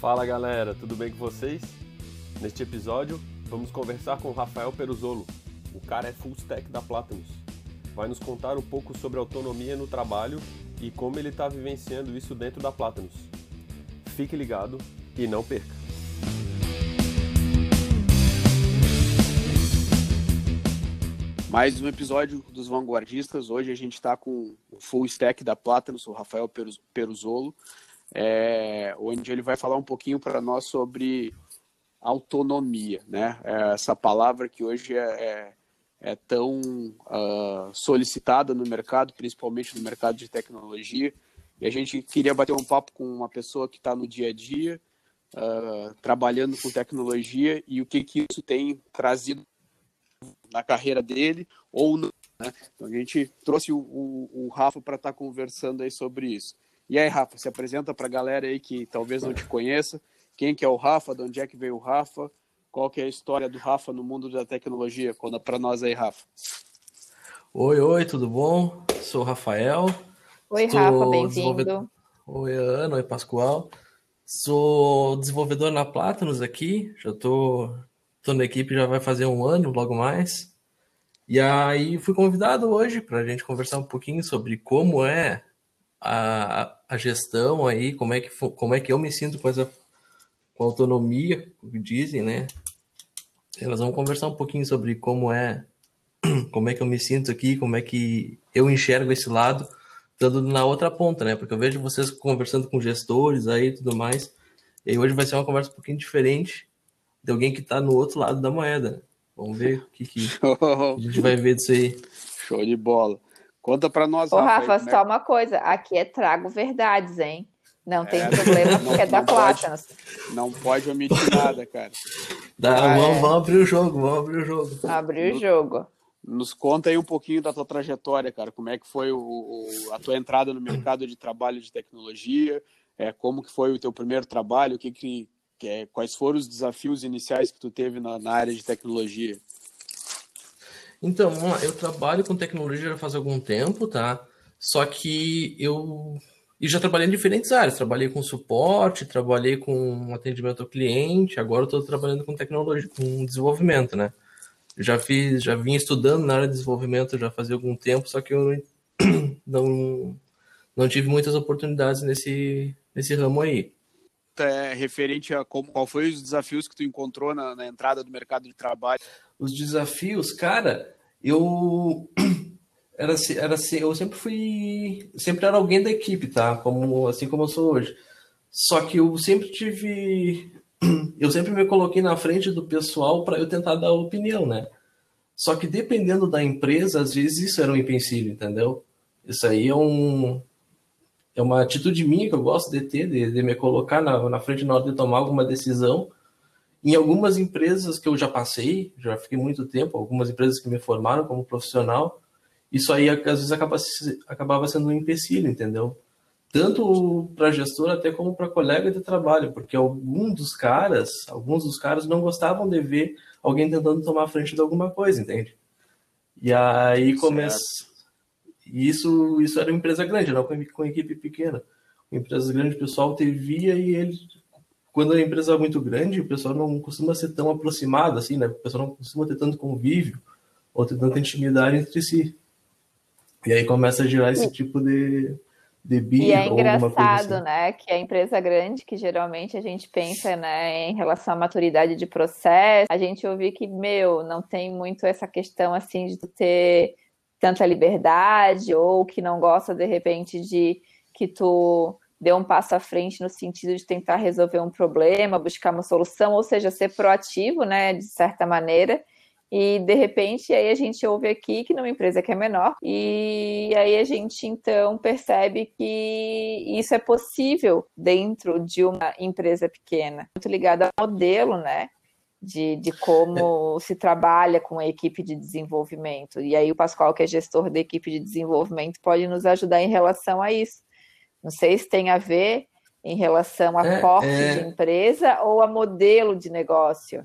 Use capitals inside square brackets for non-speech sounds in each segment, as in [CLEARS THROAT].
Fala galera, tudo bem com vocês? Neste episódio, vamos conversar com Rafael Peruzolo. O cara é full stack da Platinus. Vai nos contar um pouco sobre autonomia no trabalho e como ele está vivenciando isso dentro da Platinus. Fique ligado e não perca! Mais um episódio dos Vanguardistas. Hoje a gente está com o full stack da Platinus, o Rafael Peruzolo é, onde ele vai falar um pouquinho para nós sobre autonomia, né? É essa palavra que hoje é, é, é tão uh, solicitada no mercado, principalmente no mercado de tecnologia. E a gente queria bater um papo com uma pessoa que está no dia a dia, uh, trabalhando com tecnologia e o que, que isso tem trazido na carreira dele ou não. Né? Então a gente trouxe o, o, o Rafa para estar tá conversando aí sobre isso. E aí, Rafa, se apresenta para a galera aí que talvez não te conheça. Quem que é o Rafa? De onde é que veio o Rafa? Qual que é a história do Rafa no mundo da tecnologia? Conta para nós aí, Rafa. Oi, oi, tudo bom? Sou o Rafael. Oi, Rafa, bem-vindo. Oi, Ana, oi, Pascoal. Sou desenvolvedor na Platinus aqui, já tô, tô na equipe, já vai fazer um ano, logo mais. E aí fui convidado hoje para a gente conversar um pouquinho sobre como é a, a gestão aí, como é, que, como é que eu me sinto com essa com autonomia, dizem, né? Elas vão conversar um pouquinho sobre como é [CLEARS THROAT] como é que eu me sinto aqui, como é que eu enxergo esse lado, estando na outra ponta, né? Porque eu vejo vocês conversando com gestores aí e tudo mais. E hoje vai ser uma conversa um pouquinho diferente de alguém que está no outro lado da moeda. Vamos ver o que, que a gente vai ver disso aí. Show de bola. Conta para nós, Ô, Rafa. Rafa só uma coisa. Aqui é trago verdades, hein? Não tem é, problema porque não, é da Platinum. Não pode omitir nada, cara. Dá, ah, vamos, é. vamos, abrir o jogo, vamos abrir o jogo. Abrir o jogo. Nos conta aí um pouquinho da tua trajetória, cara. Como é que foi o, o, a tua entrada no mercado de trabalho de tecnologia? É, como que foi o teu primeiro trabalho? O que que, que é, quais foram os desafios iniciais que tu teve na, na área de tecnologia? Então. Eu trabalho com tecnologia já faz algum tempo, tá? Só que eu. E já trabalhei em diferentes áreas. Trabalhei com suporte, trabalhei com atendimento ao cliente, agora estou trabalhando com tecnologia, com desenvolvimento, né? Já fiz, já vim estudando na área de desenvolvimento já fazia algum tempo, só que eu não, [CLEARS THROAT] não tive muitas oportunidades nesse, nesse ramo aí. É, referente a como, qual foi os desafios que tu encontrou na, na entrada do mercado de trabalho? Os desafios, cara, eu [CLEARS THROAT] era, era eu sempre fui sempre era alguém da equipe tá? Como assim como eu sou hoje. Só que eu sempre tive [CLEARS THROAT] eu sempre me coloquei na frente do pessoal para eu tentar dar opinião né? Só que dependendo da empresa às vezes isso era um empecilho entendeu? Isso aí é um é uma atitude minha que eu gosto de ter de, de me colocar na, na frente na hora de tomar alguma decisão em algumas empresas que eu já passei, já fiquei muito tempo, algumas empresas que me formaram como profissional, isso aí às vezes acaba, acabava sendo um empecilho, entendeu? Tanto para gestor até como para colega de trabalho, porque alguns dos caras, alguns dos caras não gostavam de ver alguém tentando tomar a frente de alguma coisa, entende? E aí começa. Isso, isso era uma empresa grande, não com, com equipe pequena. Com empresas grandes, o pessoal te via e ele quando a empresa é muito grande, o pessoal não costuma ser tão aproximado assim, né? O pessoal não costuma ter tanto convívio ou ter tanta intimidade entre si. E aí começa a gerar esse tipo de, de birra, E é engraçado, assim. né, que a empresa grande, que geralmente a gente pensa, né, em relação à maturidade de processo, a gente ouve que, meu, não tem muito essa questão, assim, de ter tanta liberdade ou que não gosta, de repente, de que tu deu um passo à frente no sentido de tentar resolver um problema, buscar uma solução, ou seja, ser proativo, né, de certa maneira. E de repente aí a gente ouve aqui que numa empresa que é menor, e aí a gente então percebe que isso é possível dentro de uma empresa pequena, muito ligado ao modelo, né? De, de como se trabalha com a equipe de desenvolvimento. E aí o Pascoal, que é gestor da equipe de desenvolvimento, pode nos ajudar em relação a isso não sei se tem a ver em relação a é, porte é... de empresa ou a modelo de negócio.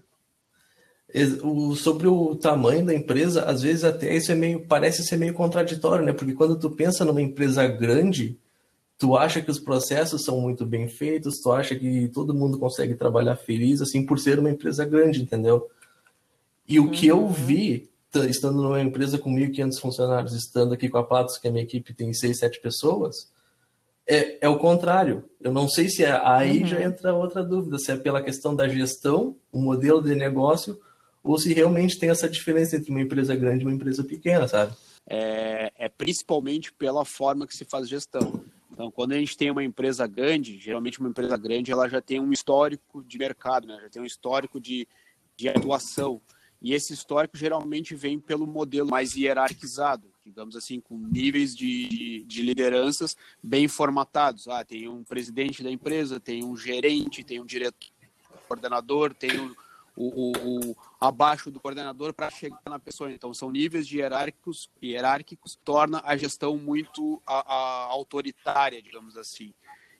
o, sobre o tamanho da empresa, às vezes até isso é meio, parece ser meio contraditório, né? Porque quando tu pensa numa empresa grande, tu acha que os processos são muito bem feitos, tu acha que todo mundo consegue trabalhar feliz, assim, por ser uma empresa grande, entendeu? E o uhum. que eu uhum. vi, estando numa empresa com 1.500 funcionários, estando aqui com a Platos, que a minha equipe tem 6, 7 pessoas, é, é o contrário. Eu não sei se é, aí uhum. já entra outra dúvida, se é pela questão da gestão, o modelo de negócio, ou se realmente tem essa diferença entre uma empresa grande e uma empresa pequena, sabe? É, é principalmente pela forma que se faz gestão. Então, quando a gente tem uma empresa grande, geralmente uma empresa grande, ela já tem um histórico de mercado, né? já tem um histórico de, de atuação. E esse histórico geralmente vem pelo modelo mais hierarquizado, digamos assim, com níveis de, de lideranças bem formatados. Ah, tem um presidente da empresa, tem um gerente, tem um diretor, coordenador, tem o, o, o abaixo do coordenador para chegar na pessoa. Então, são níveis de hierárquicos, hierárquicos torna a gestão muito a, a autoritária, digamos assim.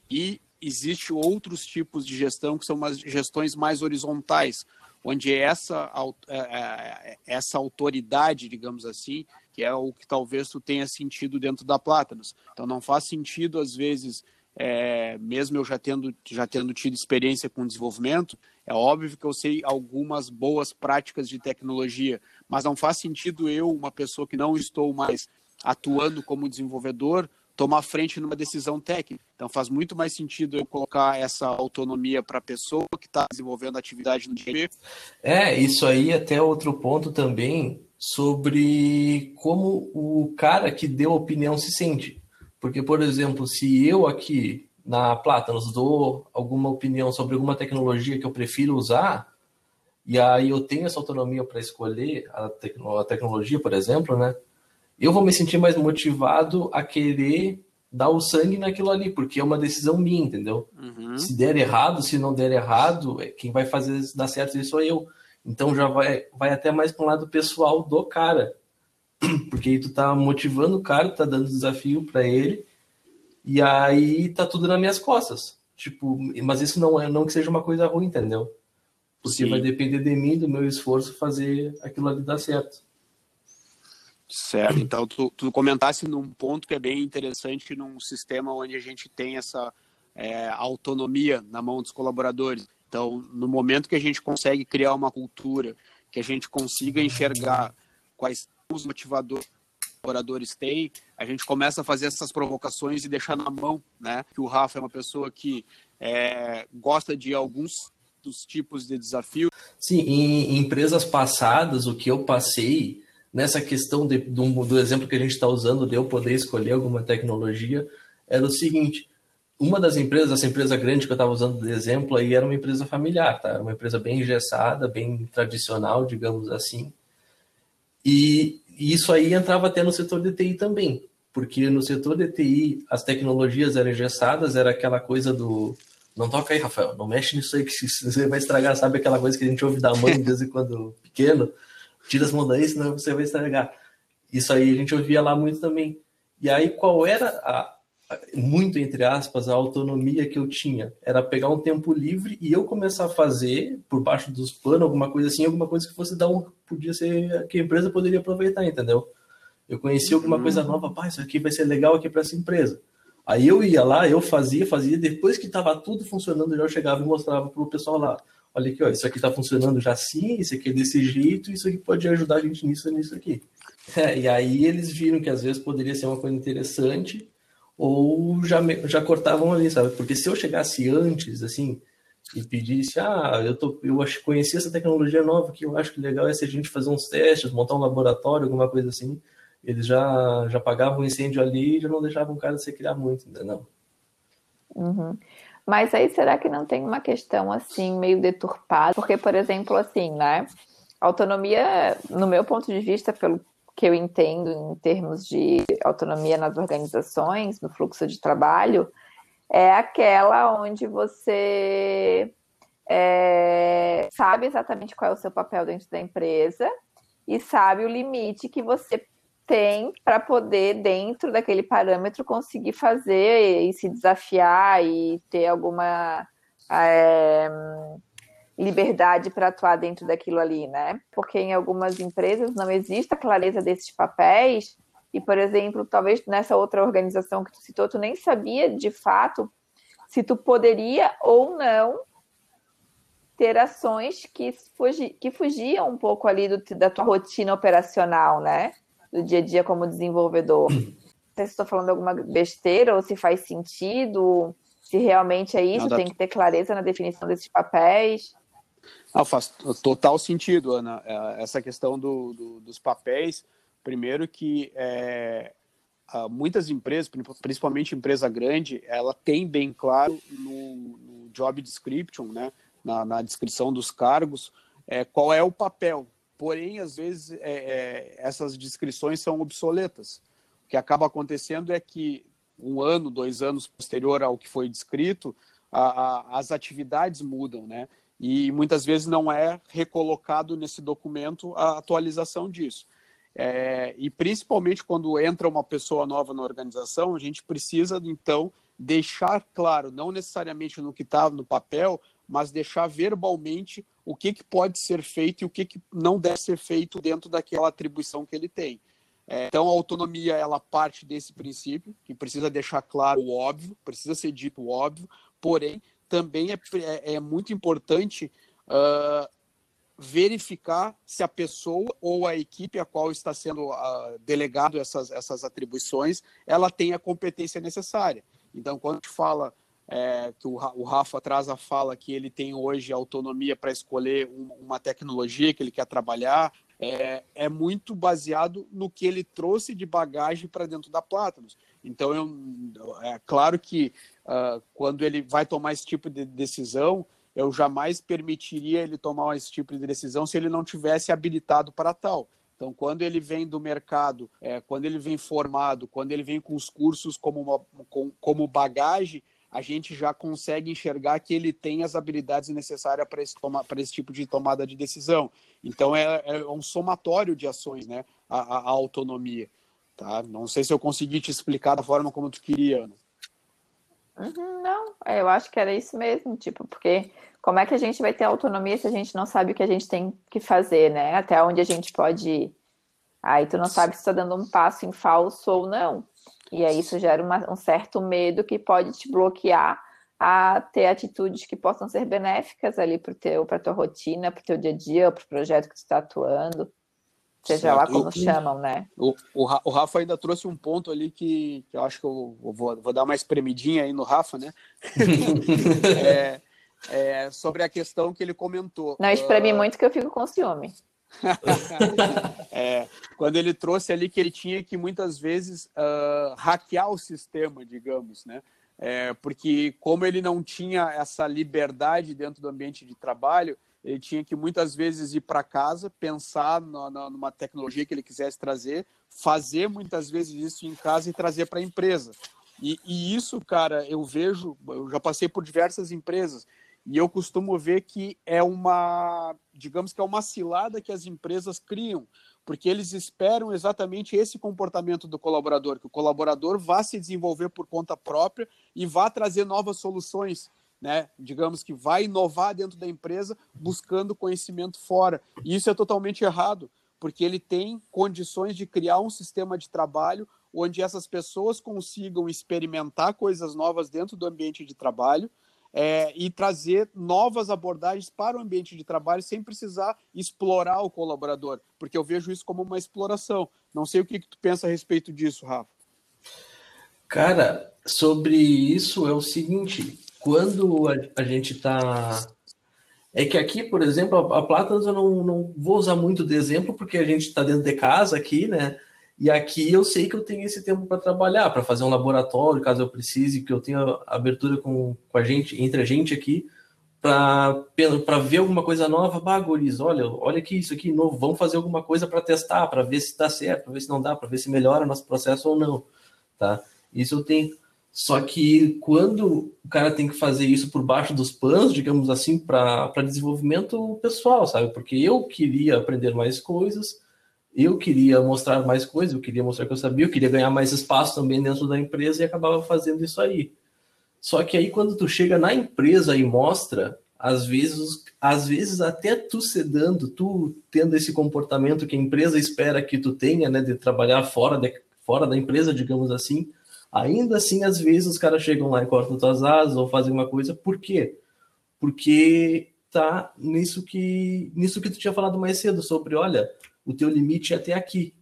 E existe outros tipos de gestão que são umas gestões mais horizontais, onde essa, é, é, essa autoridade, digamos assim, que é o que talvez tu tenha sentido dentro da Plátanos. Então, não faz sentido, às vezes, é, mesmo eu já tendo, já tendo tido experiência com desenvolvimento, é óbvio que eu sei algumas boas práticas de tecnologia, mas não faz sentido eu, uma pessoa que não estou mais atuando como desenvolvedor, tomar frente numa decisão técnica. Então faz muito mais sentido eu colocar essa autonomia para a pessoa que está desenvolvendo atividade no dia. É, isso aí até outro ponto também sobre como o cara que deu opinião se sente. Porque, por exemplo, se eu aqui na Platanos dou alguma opinião sobre alguma tecnologia que eu prefiro usar, e aí eu tenho essa autonomia para escolher a, tecno a, tecnologia, por exemplo, né? Eu vou me sentir mais motivado a querer dar o sangue naquilo ali, porque é uma decisão minha, entendeu? Uhum. Se der errado, se não der errado, é, quem vai fazer dar certo isso sou eu. Então já vai, vai até mais para um lado pessoal do cara. [CLEARS THROAT] Porque aí tu tá motivando o cara, tá dando desafio para ele, e aí tá tudo nas minhas costas. Tipo, mas isso não é não que seja uma coisa ruim, entendeu? Porque Sim. vai depender de mim, do meu esforço, fazer aquilo ali dar certo. Certo, então tu, tu comentasse num ponto que é bem interessante num sistema onde a gente tem essa é, autonomia na mão dos colaboradores. Então, no momento que a gente consegue criar uma cultura, que a gente consiga enxergar quais os motivadores colaboradores têm, a gente começa a fazer essas provocações e deixar na mão, né? Que o Rafa é uma pessoa que é, gosta de alguns dos tipos de desafio. Sim, em, empresas passadas, o que eu passei nessa questão de, do, do exemplo que a gente está usando de eu poder escolher alguma tecnologia era o seguinte: uma das empresas, essa empresa grande que eu estava usando de exemplo aí era uma empresa familiar, tá? Era uma empresa bem engessada, bem tradicional, digamos assim. E e isso aí entrava até no setor de TI também, porque no setor de TI as tecnologias eram engessadas, era aquela coisa do não toca aí, Rafael, não mexe nisso aí que [LAUGHS] você vai estragar, sabe aquela coisa que a gente ouve da mãe de vez em quando [LAUGHS] pequeno, tira as mãos daí, senão você vai estragar. Isso aí a gente ouvia lá muito também. E aí qual era a, muito entre aspas, a autonomia que eu tinha. Era pegar um tempo livre e eu começar a fazer, por baixo dos panos, alguma coisa assim, alguma coisa que fosse dar um. Podia ser. que a empresa poderia aproveitar, entendeu? Eu conhecia alguma uhum. coisa nova, pá, isso aqui vai ser legal aqui para essa empresa. Aí eu ia lá, eu fazia, fazia, depois que estava tudo funcionando, eu chegava e mostrava para o pessoal lá. Olha aqui, ó, isso aqui está funcionando já assim, isso aqui é desse jeito, isso aqui pode ajudar a gente nisso nisso aqui. [LAUGHS] É, e aí eles viram que às vezes poderia ser uma coisa interessante ou já, já cortavam ali, sabe? Porque se eu chegasse antes, assim, e pedisse, ah, eu, tô, eu conheci essa tecnologia nova que eu acho que legal é se a gente fazer uns testes, montar um laboratório, alguma coisa assim, eles já, já pagavam o incêndio ali e já não deixavam o cara se criar muito, entendeu? Uhum. Mas aí será que não tem uma questão assim meio deturpada? Porque, por exemplo, assim, né? Autonomia, no meu ponto de vista, pelo que eu entendo em termos de autonomia nas organizações, no fluxo de trabalho, é aquela onde você é, sabe exatamente qual é o seu papel dentro da empresa e sabe o limite que você tem para poder, dentro daquele parâmetro, conseguir fazer e se desafiar e ter alguma. É, liberdade para atuar dentro daquilo ali, né? Porque em algumas empresas não existe a clareza desses papéis e, por exemplo, talvez nessa outra organização que tu citou, tu nem sabia de fato se tu poderia ou não ter ações que, fugi, que fugiam um pouco ali do, da tua rotina operacional, né? Do dia a dia como desenvolvedor. [CLEARS THROAT] Não sei se estou falando alguma besteira ou se faz sentido, se realmente é isso, não, tem que ter clareza na definição desses papéis. Não, faz total sentido, Ana. É, essa questão do, do, dos papéis, primeiro que é, muitas empresas, principalmente empresa grande, ela tem bem claro no, no job description, né, na, na, descrição dos cargos, é, qual é o papel. Porém, às vezes, é, é, essas descrições são obsoletas. O que acaba acontecendo é que um ano, dois anos posterior ao que foi descrito, a, a, as atividades mudam, né? E muitas vezes não é recolocado nesse documento a atualização disso. É, e principalmente quando entra uma pessoa nova na organização, a gente precisa então deixar claro, não necessariamente no que está no papel, mas deixar verbalmente o que, que pode ser feito e o que, que não deve ser feito dentro daquela atribuição que ele tem. É, então, a autonomia ela parte desse princípio, que precisa deixar claro o óbvio, precisa ser dito o óbvio, porém, também é, é, é muito importante uh, verificar se a pessoa ou a equipe a qual está sendo uh, delegado essas, essas atribuições, ela tem a competência necessária. Então, quando a gente fala é, que o, o Rafa traz a fala que ele tem hoje autonomia para escolher um, uma tecnologia que ele quer trabalhar, é, é, muito baseado no que ele trouxe de bagagem para dentro da Platinum. Então, eu, é claro que uh, quando ele vai tomar esse tipo de decisão, eu jamais permitiria ele tomar esse tipo de decisão se ele não tivesse habilitado para tal. Então, quando ele vem do mercado, é, quando ele vem formado, quando ele vem com os cursos como, uma, com, como bagagem, a gente já consegue enxergar que ele tem as habilidades necessárias para esse, esse tipo de tomada de decisão. Então, é, é um somatório de ações, né? A, a, a, autonomia. Tá? Não sei se eu consegui te explicar da forma como tu queria, Ana. Uhum, não, eu acho que era isso mesmo, tipo, porque como é que a gente vai ter autonomia se a gente não sabe o que a gente tem que fazer, né? Até onde a gente pode ir. Aí tu não sabe se está dando um passo em falso ou não. E aí isso gera uma, um certo medo que pode te bloquear a ter atitudes que possam ser benéficas ali para a tua rotina, para o teu dia a dia, para o projeto que tu está atuando. Seja certo. lá como eu, chamam, né? O, o, Rafa ainda trouxe um ponto ali que, que eu acho que eu vou, vou dar uma espremidinha aí no Rafa, né? [LAUGHS] é, é, sobre a questão que ele comentou. Não espreme uh... muito que eu fico com ciúme. [LAUGHS] é, quando ele trouxe ali que ele tinha que muitas vezes uh, hackear o sistema, digamos, né? É, porque como ele não tinha essa liberdade dentro do ambiente de trabalho, ele tinha que muitas vezes ir para casa, pensar numa tecnologia que ele quisesse trazer, fazer muitas vezes isso em casa e trazer para a empresa. E, e, isso, cara, eu vejo, eu já passei por diversas empresas e eu costumo ver que é uma, digamos que é uma cilada que as empresas criam, porque eles esperam exatamente esse comportamento do colaborador, que o colaborador vá se desenvolver por conta própria e vá trazer novas soluções né? Digamos que vai inovar dentro da empresa buscando conhecimento fora. E isso é totalmente errado, porque ele tem condições de criar um sistema de trabalho onde essas pessoas consigam experimentar coisas novas dentro do ambiente de trabalho é, e trazer novas abordagens para o ambiente de trabalho sem precisar explorar o colaborador, porque eu vejo isso como uma exploração. Não sei o que, que tu pensa a respeito disso, Rafa. Cara, sobre isso é o seguinte: quando a, a gente está. É que aqui, por exemplo, a, a Plátanos eu não, não vou usar muito de exemplo, porque a gente está dentro de casa aqui, né? E aqui eu sei que eu tenho esse tempo para trabalhar, para fazer um laboratório, caso eu precise, que eu tenha abertura com, com a gente, entre a gente aqui, para ver alguma coisa nova, bagulhos, olha, olha aqui isso aqui novo, vamos fazer alguma coisa para testar, para ver se dá certo, para ver se não dá, para ver se melhora nosso processo ou não, tá? Isso eu tenho. Só que quando o cara tem que fazer isso por baixo dos panos, digamos assim, para desenvolvimento pessoal, sabe? Porque eu queria aprender mais coisas, eu queria mostrar mais coisas, eu queria mostrar que eu sabia, eu queria ganhar mais espaço também dentro da empresa e acabava fazendo isso aí. Só que aí quando tu chega na empresa e mostra às vezes, às vezes até tu sedando, tu tendo esse comportamento que a empresa espera que tu tenha, né, de trabalhar fora, de, fora da empresa, digamos assim, ainda assim, às vezes os caras chegam lá e cortam tuas asas ou fazem uma coisa, por quê? Porque tá nisso que, nisso que tu tinha falado mais cedo, sobre, olha, o teu limite é até aqui,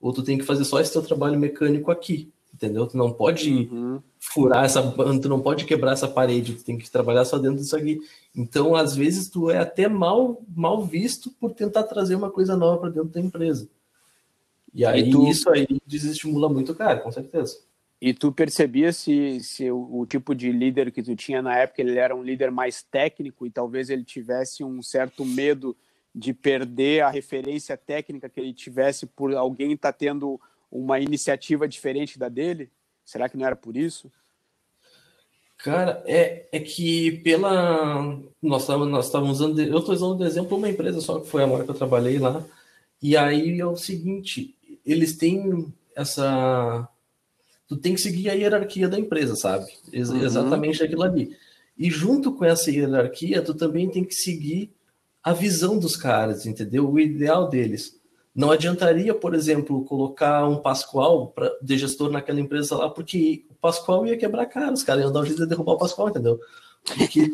ou tu tem que fazer só esse teu trabalho mecânico aqui, entendeu? Tu não pode uhum. furar essa, tu não pode quebrar essa parede, tu tem que trabalhar só dentro disso aqui. Então, às vezes, tu é até mal, mal visto por tentar trazer uma coisa nova para dentro da empresa. E aí, e tu... isso aí desestimula muito o cara, com certeza. E tu percebia se, se o, o, tipo de líder que tu tinha na época, ele era um líder mais técnico e talvez ele tivesse um certo medo de perder a referência técnica que ele tivesse por alguém estar tá tendo uma iniciativa diferente da dele? Será que não era por isso? Cara, é, é que pela. Nós estávamos usando. Eu estou usando de exemplo uma empresa só que foi a hora que eu trabalhei lá. E aí é o seguinte: eles têm essa. Tu tem que seguir a hierarquia da empresa, sabe? Ex uhum. Exatamente aquilo ali. E junto com essa hierarquia, tu também tem que seguir a visão dos caras, entendeu? O ideal deles. Não adiantaria, por exemplo, colocar um Pascoal pra, de gestor naquela empresa lá, porque o Pascoal ia quebrar cara, os caras iam dar um jeito de derrubar o Pascoal, entendeu? Porque,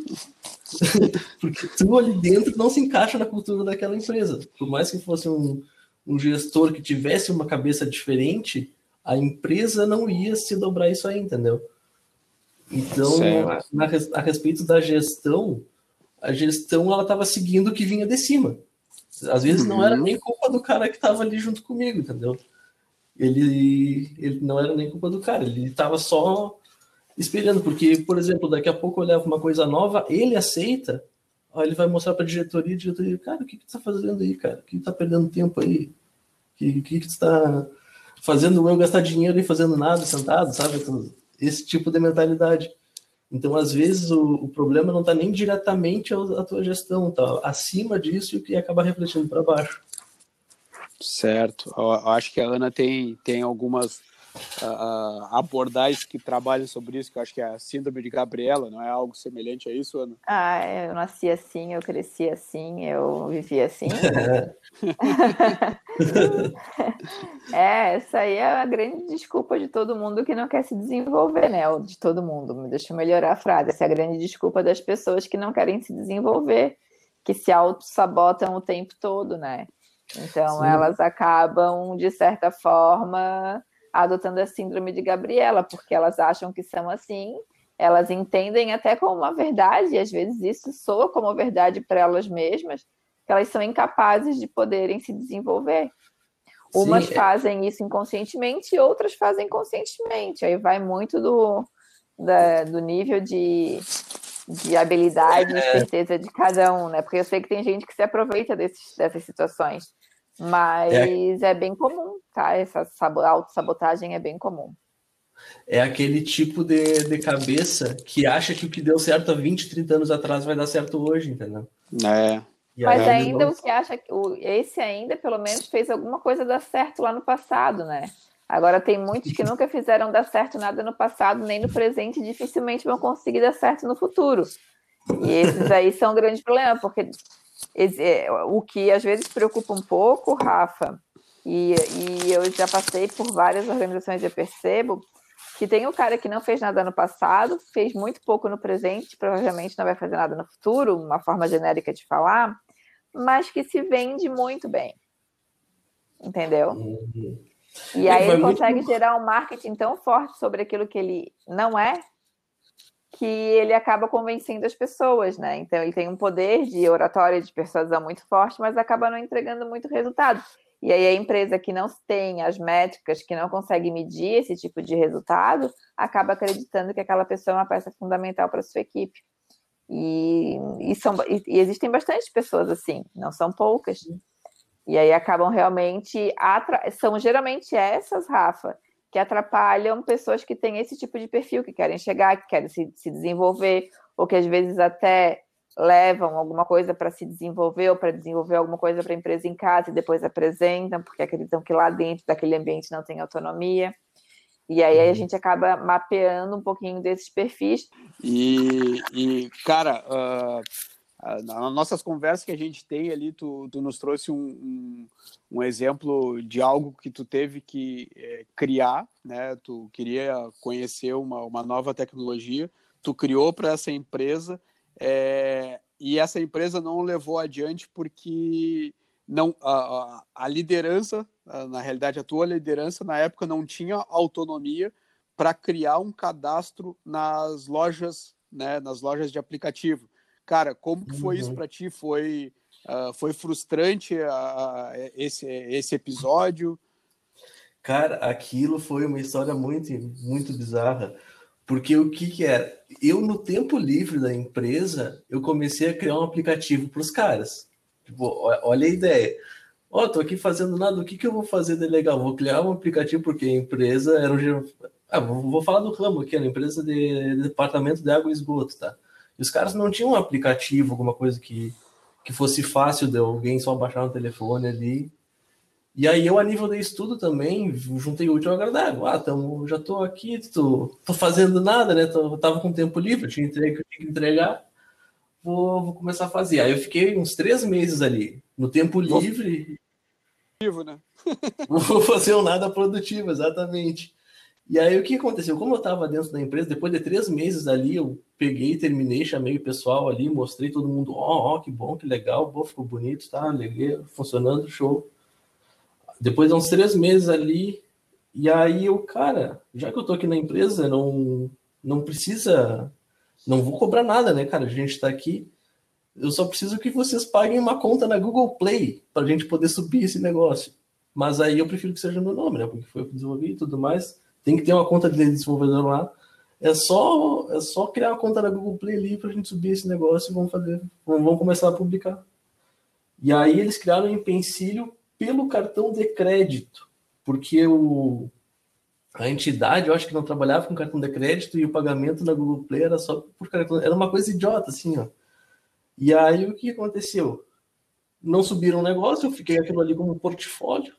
[LAUGHS] porque tu ali dentro não se encaixa na cultura daquela empresa. Por mais que fosse um, um gestor que tivesse uma cabeça diferente, a empresa não ia se dobrar isso aí, entendeu? Então, a, a, respeito da gestão, a gestão ela estava seguindo o que vinha de cima. Às vezes não era uhum. nem culpa do cara que estava ali junto comigo, entendeu? Ele, ele não era nem culpa do cara, ele estava só esperando, porque, por exemplo, daqui a pouco eu levo uma coisa nova, ele aceita, aí ele vai mostrar para a diretoria, a diretoria, cara, o que, que tu tá fazendo aí, cara? O que, que tá perdendo tempo aí? O que, que, que tu tá fazendo eu gastar dinheiro e fazendo nada, sentado, sabe? Esse tipo de mentalidade. Então, às vezes, o, o problema não está nem diretamente à tua gestão, tá acima disso e acaba refletindo para baixo. Certo. Eu acho que a Ana tem, tem algumas uh, abordais que trabalham sobre isso, que eu acho que é a síndrome de Gabriela, não é algo semelhante a isso, Ana? Ah, eu nasci assim, eu cresci assim, eu vivi assim. [LAUGHS] é, essa aí é a grande desculpa de todo mundo que não quer se desenvolver, né? Ou de todo mundo, deixa eu melhorar a frase. Essa é a grande desculpa das pessoas que não querem se desenvolver, que se auto-sabotam o tempo todo, né? Então, Sim. elas acabam, de certa forma, adotando a síndrome de Gabriela, porque elas acham que são assim, elas entendem até como uma verdade, e às vezes isso soa como verdade para elas mesmas, que elas são incapazes de poderem se desenvolver. Sim, Umas é... fazem isso inconscientemente e outras fazem conscientemente. Aí vai muito do, da, do nível de, de habilidade e é. certeza de cada um, né? Porque eu sei que tem gente que se aproveita desses, dessas situações. Mas é, é bem comum, tá? Essa autossabotagem é bem comum. É aquele tipo de, de cabeça que acha que o que deu certo há 20, 30 anos atrás vai dar certo hoje, entendeu? É. Mas ainda o que acha que esse ainda pelo menos fez alguma coisa dar certo lá no passado, né? Agora tem muitos que nunca fizeram dar certo nada no passado, nem no presente, dificilmente vão conseguir dar certo no futuro. E esses aí são um grande problema, porque é, o que às vezes preocupa um pouco, Rafa, e, e eu já passei por várias organizações e eu percebo que tem o cara que não fez nada no passado, fez muito pouco no presente, provavelmente não vai fazer nada no futuro, uma forma genérica de falar, mas que se vende muito bem. Entendeu? Uhum. E aí ele consegue muito... gerar um marketing tão forte sobre aquilo que ele não é, que ele acaba convencendo as pessoas, né? Então ele tem um poder de oratória, de persuasão muito forte, mas acaba não entregando muito resultado. E aí a empresa que não tem as métricas, que não consegue medir esse tipo de resultado, acaba acreditando que aquela pessoa é uma peça fundamental para sua equipe. E, e, são, e, e existem bastante pessoas assim, não são poucas. E aí acabam realmente são geralmente essas, Rafa, que atrapalham pessoas que têm esse tipo de perfil, que querem chegar, que querem se, se desenvolver, ou que às vezes até levam alguma coisa para se desenvolver ou para desenvolver alguma coisa para a empresa em casa e depois apresentam, porque acreditam que lá dentro daquele ambiente não tem autonomia. E aí a uhum. gente acaba mapeando um pouquinho desses perfis. E, e cara, uh, nas nossas conversas que a gente tem ali, tu, tu nos trouxe um, um, um, exemplo de algo que tu teve que é, criar, né? Tu queria conhecer uma, uma nova tecnologia, tu criou para essa empresa é, e essa empresa não levou adiante porque não a, a, liderança, na realidade a tua liderança na época não tinha autonomia para criar um cadastro nas lojas, né, nas lojas de aplicativo. Cara, como que foi uhum. isso para ti? Foi uh, foi frustrante uh, esse esse episódio? Cara, aquilo foi uma história muito muito bizarra, porque o que que é? Eu no tempo livre da empresa, eu comecei a criar um aplicativo para os caras. Tipo, olha a ideia. Ó, oh, tô aqui fazendo nada, o que que eu vou fazer de legal? Vou criar um aplicativo porque a empresa era um ah, vou falar do ramo aqui, a empresa de, de departamento de água e esgoto, tá? E os caras não tinham um aplicativo, alguma coisa que, que fosse fácil de alguém só baixar no telefone ali. E aí eu, a nível de estudo também, juntei o último agradável. Ah, tamo, já tô aqui, tô, tô fazendo nada, né? Tô, tava com tempo livre, tinha entregue, tinha que entregar. Vou, vou começar a fazer. Aí eu fiquei uns três meses ali, no tempo livre. Produtivo, né? [LAUGHS] vou fazer um nada produtivo, exatamente. E aí o que aconteceu? Como eu estava dentro da empresa, depois de três meses ali, eu peguei, terminei, chamei o pessoal ali, mostrei todo mundo, ó, oh, oh, que bom, que legal, pô, ficou bonito, tá, legal, funcionando, show. Depois de uns três meses ali, e aí eu, cara, já que eu tô aqui na empresa, não, não precisa, não vou cobrar nada, né, cara? A gente está aqui, eu só preciso que vocês paguem uma conta na Google Play para a gente poder subir esse negócio. Mas aí eu prefiro que seja meu nome, né? Porque foi eu que desenvolvi e tudo mais. Tem que ter uma conta de desenvolvedor lá. É só, é só criar uma conta na Google Play ali para a gente subir esse negócio e vamos fazer, vamos começar a publicar. E aí eles criaram um empecilho pelo cartão de crédito, porque o, a entidade, eu acho que não trabalhava com cartão de crédito e o pagamento na Google Play era só por cartão, era uma coisa idiota assim, ó. E aí o que aconteceu? Não subiram o negócio, eu fiquei aquilo ali como portfólio.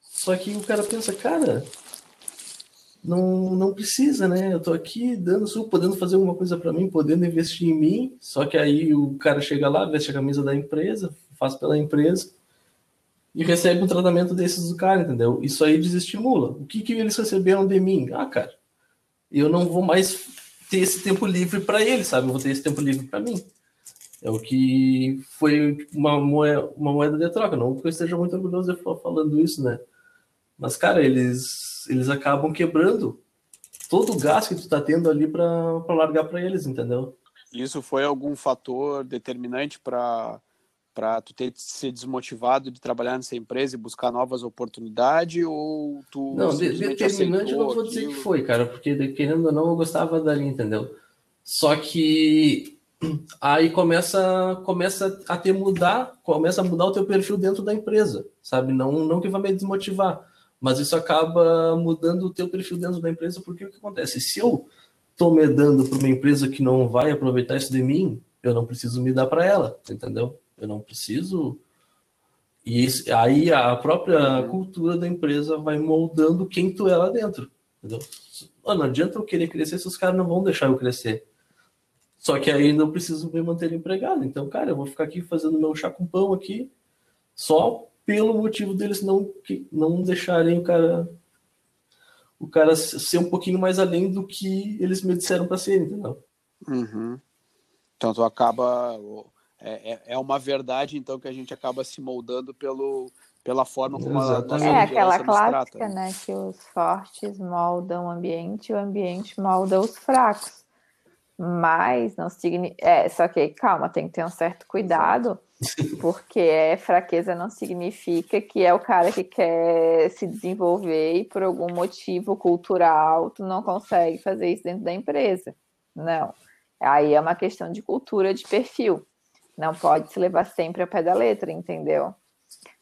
Só que o cara pensa, cara, não, não precisa, né? Eu tô aqui dando, podendo fazer alguma coisa para mim, podendo investir em mim, só que aí o cara chega lá, veste a camisa da empresa, faz pela empresa e recebe um tratamento desses do cara, entendeu? Isso aí desestimula. O que, que eles receberam de mim? Ah, cara, eu não vou mais ter esse tempo livre para eles, sabe? Eu vou ter esse tempo livre para mim. É o que foi uma moeda, uma moeda de troca. Não que eu esteja muito orgulhoso de falar falando isso, né? Mas, cara, eles, eles acabam quebrando todo o gasto que tu tá tendo ali para largar para eles, entendeu? Isso foi algum fator determinante para para tu ter se desmotivado de trabalhar nessa empresa e buscar novas oportunidades ou tu não determinante eu não vou dizer que foi cara porque querendo ou não eu gostava dali entendeu? Só que [CLEARS THROAT] aí começa começa a ter mudar começa a mudar o teu perfil dentro da empresa sabe? Não não que vai me desmotivar mas isso acaba mudando o teu perfil dentro da empresa, porque o que acontece? Se eu estou me dando para uma empresa que não vai aproveitar isso de mim, eu não preciso me dar para ela, entendeu? Eu não preciso. E isso, aí a própria cultura da empresa vai moldando quem tu é lá dentro, entendeu? não adianta eu querer crescer se os caras não vão deixar eu crescer. Só que aí não preciso me manter empregado. Então, cara, eu vou ficar aqui fazendo meu chá com pão aqui, só pelo motivo deles não, não deixarem o cara o cara ser um pouquinho mais além do que eles me disseram para ser, entendeu? Uhum. Então tu acaba é, é, é uma verdade então que a gente acaba se moldando pelo pela forma como Exatamente. a nossa é aquela clássica, trata. né, que os fortes moldam o ambiente e o ambiente molda os fracos. Mas não significa. É, só que calma, tem que ter um certo cuidado, [LAUGHS] porque é, fraqueza não significa que é o cara que quer se desenvolver e por algum motivo cultural tu não consegue fazer isso dentro da empresa. Não. Aí é uma questão de cultura, de perfil. Não pode se levar sempre ao pé da letra, entendeu?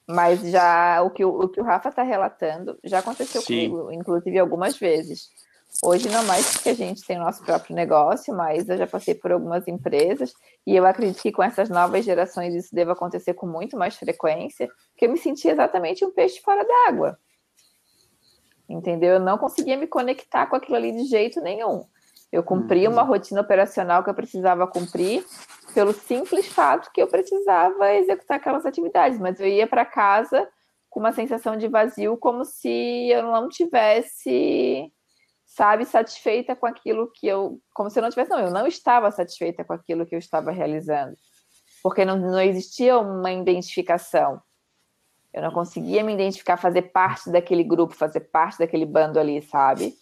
Mas já o que o, o que o Rafa está relatando já aconteceu Sim. comigo, inclusive algumas vezes. Hoje não mais porque a gente tem o nosso próprio negócio, mas eu já passei por algumas empresas e eu acredito que com essas novas gerações isso deva acontecer com muito mais frequência, porque eu me sentia exatamente um peixe fora d'água. Entendeu? Eu não conseguia me conectar com aquilo ali de jeito nenhum. Eu cumpria uhum. uma rotina operacional que eu precisava cumprir, pelo simples fato que eu precisava executar aquelas atividades, mas eu ia para casa com uma sensação de vazio, como se eu não tivesse, sabe, satisfeita com aquilo que eu, como se eu não tivesse, não, eu não estava satisfeita com aquilo que eu estava realizando, porque não, não existia uma identificação. Eu não conseguia me identificar, fazer parte daquele grupo, fazer parte daquele bando ali, sabe?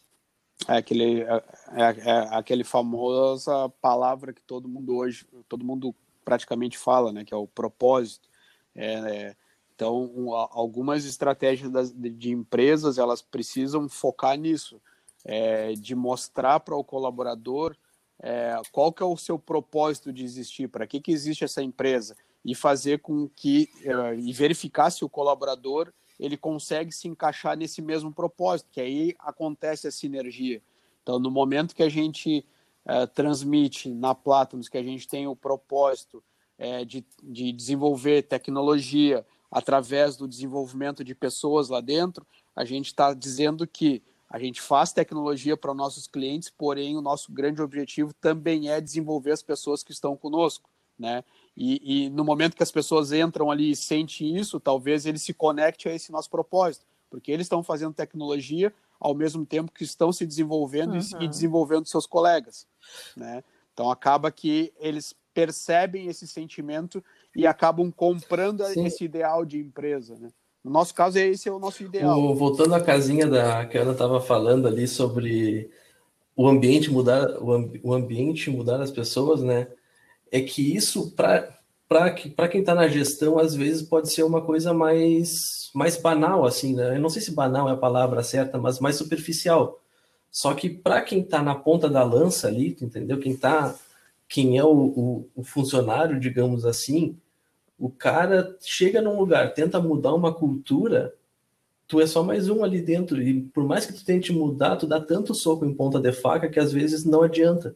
É aquele, é, é, é aquele famosa palavra que todo mundo hoje, todo mundo praticamente fala, né? Que é o propósito. É, é então, um, algumas estratégias das, de empresas elas precisam focar nisso, é, de mostrar para o colaborador é, qual que é o seu propósito de existir, para que, que existe essa empresa e fazer com que uh, e verificar se o colaborador ele consegue se encaixar nesse mesmo propósito, que aí acontece a sinergia. Então, no momento que a gente uh, transmite na Platinum que a gente tem o propósito uh, de, de desenvolver tecnologia através do desenvolvimento de pessoas lá dentro, a gente está dizendo que a gente faz tecnologia para nossos clientes, porém o nosso grande objetivo também é desenvolver as pessoas que estão conosco, né? E, e, no momento que as pessoas entram ali e sentem isso, talvez eles se conectem a esse nosso propósito, porque eles estão fazendo tecnologia ao mesmo tempo que estão se desenvolvendo uhum. e desenvolvendo seus colegas, né? Então acaba que eles percebem esse sentimento e acabam comprando Sim. esse ideal de empresa, né? No nosso caso, esse é o nosso ideal. O, voltando à casinha da que a Ana estava falando ali sobre o ambiente mudar, o, o ambiente mudar as pessoas, né? é que isso, para quem está na gestão, às vezes pode ser uma coisa mais, mais banal, assim, né? Eu não sei se banal é a palavra certa, mas mais superficial. Só que para quem está na ponta da lança ali, entendeu? Quem tá, quem é o, o, o, funcionário, digamos assim, o cara chega num lugar, tenta mudar uma cultura, tu é só mais um ali dentro. E por mais que tu tente mudar, tu dá tanto soco em ponta de faca que às vezes não adianta.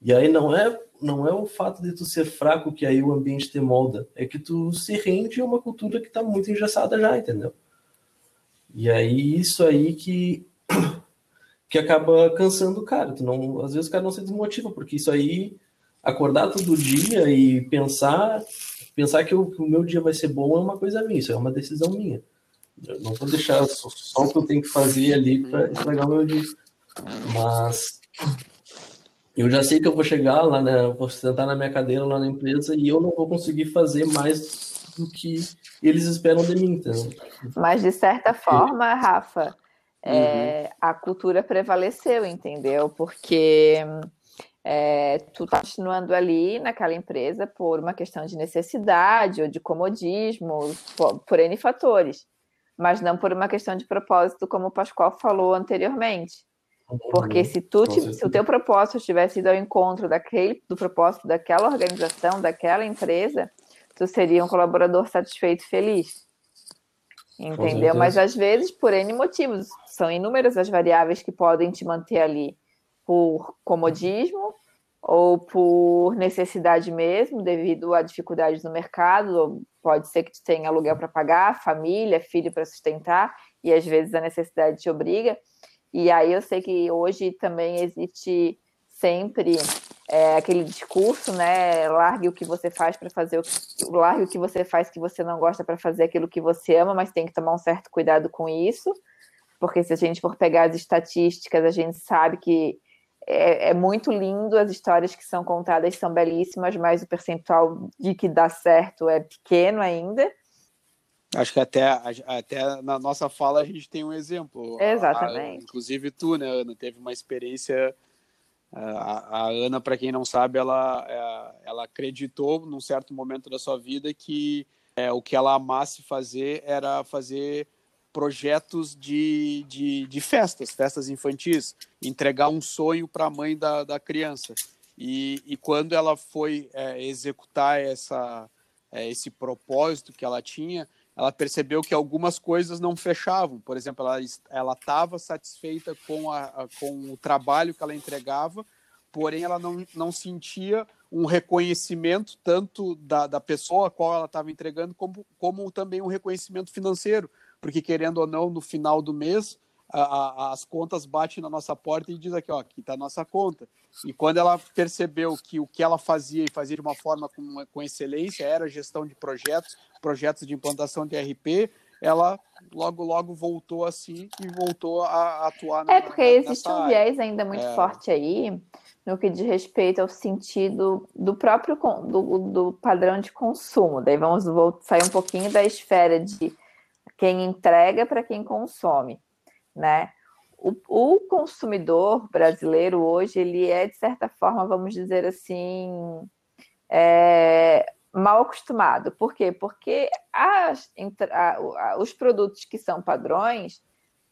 E aí não é não é o fato de tu ser fraco que aí o ambiente te molda, é que tu se rende a uma cultura que está muito engessada já, entendeu? E aí isso aí que [COUGHS] que acaba cansando o cara. Tu não, às vezes o cara não se desmotiva, porque isso aí acordar todo dia e pensar pensar que o, que o meu dia vai ser bom é uma coisa minha, isso é uma decisão minha. Eu não vou deixar só, só o que eu tenho que fazer ali para estragar o meu dia. Mas eu já sei que eu vou chegar lá, né? vou sentar na minha cadeira lá na empresa e eu não vou conseguir fazer mais do que eles esperam de mim, entendeu? Mas de certa forma, Rafa, é, uhum. a cultura prevaleceu, entendeu? Porque é, tu tá continuando ali naquela empresa por uma questão de necessidade ou de comodismo, por, por N fatores, mas não por uma questão de propósito, como o Pascoal falou anteriormente. Porque uhum. se, tu, se o teu propósito tivesse ido ao encontro daquele, do propósito daquela organização, daquela empresa, tu seria um colaborador satisfeito e feliz. Entendeu? Mas às vezes, por N motivos, são inúmeras as variáveis que podem te manter ali. Por comodismo, ou por necessidade mesmo, devido a dificuldades no mercado, pode ser que tu tenha aluguel para pagar, família, filho para sustentar, e às vezes a necessidade te obriga. E aí eu sei que hoje também existe sempre é, aquele discurso, né? Largue o que você faz para fazer o que, largue o que você faz que você não gosta para fazer aquilo que você ama, mas tem que tomar um certo cuidado com isso, porque se a gente for pegar as estatísticas, a gente sabe que é, é muito lindo, as histórias que são contadas são belíssimas, mas o percentual de que dá certo é pequeno ainda. Acho que até, até na nossa fala a gente tem um exemplo. Exatamente. A, inclusive tu, né, Ana, teve uma experiência. A, a Ana, para quem não sabe, ela, é, ela acreditou num certo momento da sua vida que é, o que ela amasse fazer era fazer projetos de, de, de festas, festas infantis, entregar um sonho para a mãe da, da criança. E, e quando ela foi é, executar essa, é, esse propósito que ela tinha, ela percebeu que algumas coisas não fechavam. Por exemplo, ela estava satisfeita com, a, com o trabalho que ela entregava, porém ela não, não sentia um reconhecimento tanto da, da pessoa a qual ela estava entregando, como, como também um reconhecimento financeiro, porque querendo ou não, no final do mês, a, a, as contas batem na nossa porta e diz aqui, ó, aqui está a nossa conta. E quando ela percebeu que o que ela fazia e fazia de uma forma com, com excelência era gestão de projetos, projetos de implantação de RP, ela logo logo voltou assim e voltou a atuar na É porque existe um viés ainda muito é... forte aí no que diz respeito ao sentido do próprio do, do padrão de consumo. Daí vamos sair um pouquinho da esfera de quem entrega para quem consome, né? O, o, consumidor brasileiro hoje ele é de certa forma, vamos dizer assim, é, mal acostumado. Por quê? Porque as, a, a, os produtos que são padrões,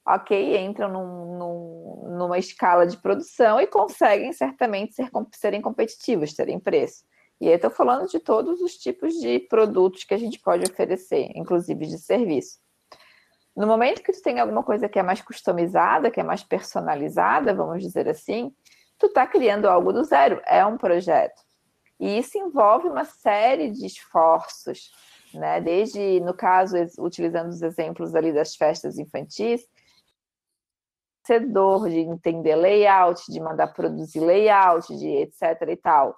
ok, entram num, num, numa escala de produção e conseguem certamente ser, serem competitivos, terem preço. E aí estou falando de todos os tipos de produtos que a gente pode oferecer, inclusive de serviço. No momento que tu tem alguma coisa que é mais customizada, que é mais personalizada, vamos dizer assim, tu está criando algo do zero, é um projeto. E isso envolve uma série de esforços, né? Desde, no caso, utilizando os exemplos ali das festas infantis, de entender layout, de mandar produzir layout, de etc e tal.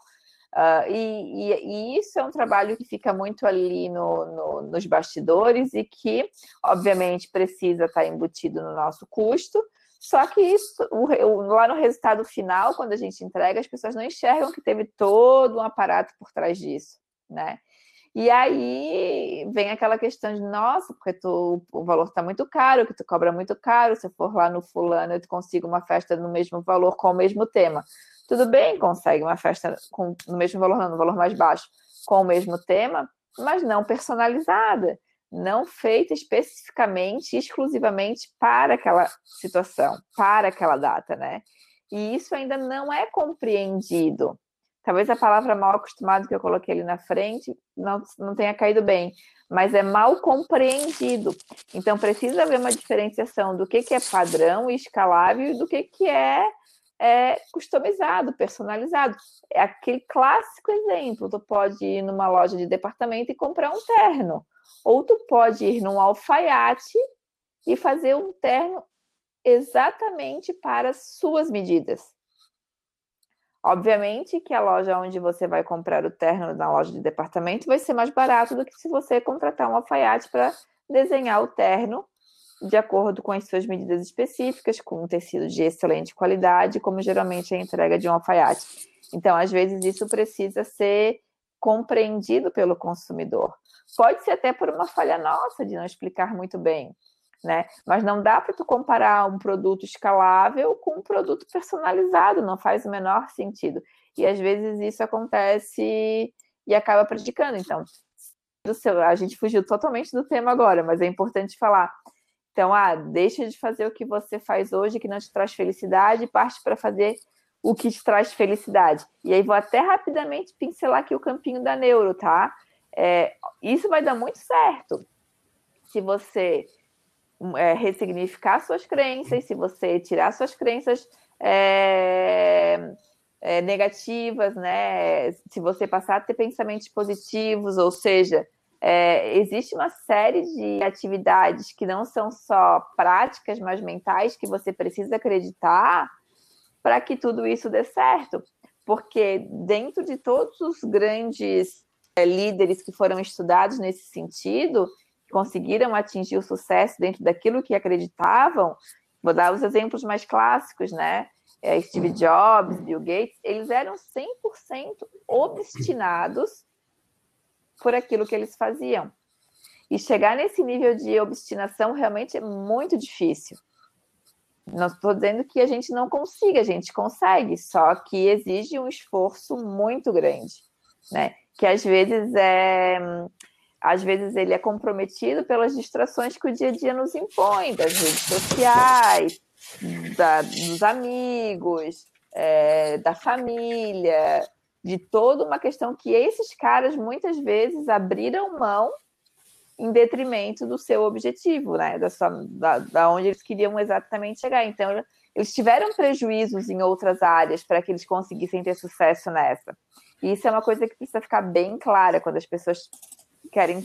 Uh, e, e, e, isso é um trabalho que fica muito ali no, no, nos bastidores e que, obviamente, precisa estar embutido no nosso custo, só que isso, o, o, lá no resultado final, quando a gente entrega, as pessoas não enxergam que teve todo um aparato por trás disso, né? E aí vem aquela questão de, nossa, porque tu, o valor está muito caro, que tu cobra muito caro, se eu for lá no fulano, eu consigo uma festa no mesmo valor, com o mesmo tema. Tudo bem, consegue uma festa com, no mesmo valor, não, no valor mais baixo, com o mesmo tema, mas não personalizada não feita especificamente, exclusivamente para aquela situação, para aquela data, né? E isso ainda não é compreendido. Talvez a palavra mal acostumado que eu coloquei ali na frente não, não tenha caído bem, mas é mal compreendido. Então precisa haver uma diferenciação do que, que é padrão e escalável e do que, que é, é customizado, personalizado. É aquele clássico exemplo: tu pode ir numa loja de departamento e comprar um terno ou tu pode ir num alfaiate e fazer um terno exatamente para suas medidas. Obviamente que a loja onde você vai comprar o terno na loja de departamento vai ser mais barato do que se você contratar um alfaiate para desenhar o terno de acordo com as suas medidas específicas, com um tecido de excelente qualidade, como geralmente é a entrega de um alfaiate. Então, às vezes, isso precisa ser compreendido pelo consumidor. Pode ser até por uma falha nossa de não explicar muito bem, né? Mas não dá para tu comparar um produto escalável com um produto personalizado, não faz o menor sentido. E às vezes isso acontece e acaba prejudicando. Então, a gente fugiu totalmente do tema agora, mas é importante falar. Então, ah, deixa de fazer o que você faz hoje que não te traz felicidade e parte para fazer o que te traz felicidade. E aí vou até rapidamente pincelar aqui o campinho da neuro, tá? É, isso vai dar muito certo se você é, ressignificar suas crenças, se você tirar suas crenças é, é, negativas, né? Se você passar a ter pensamentos positivos, ou seja, é, existe uma série de atividades que não são só práticas, mas mentais que você precisa acreditar para que tudo isso dê certo. Porque dentro de todos os grandes é, líderes que foram estudados nesse sentido, conseguiram atingir o sucesso dentro daquilo que acreditavam, vou dar os exemplos mais clássicos, né? É, Steve Jobs, Bill Gates, eles eram 100% obstinados por aquilo que eles faziam. E chegar nesse nível de obstinação realmente é muito difícil. Não estou dizendo que a gente não consiga, a gente consegue, só que exige um esforço muito grande, né? Que às vezes é às vezes ele é comprometido pelas distrações que o dia a dia nos impõe, das redes sociais, da, dos amigos, é, da família, de toda uma questão que esses caras muitas vezes abriram mão em detrimento do seu objetivo, né? Da, sua, da, da onde eles queriam exatamente chegar. Então, eles tiveram prejuízos em outras áreas para que eles conseguissem ter sucesso nessa. E isso é uma coisa que precisa ficar bem clara quando as pessoas querem,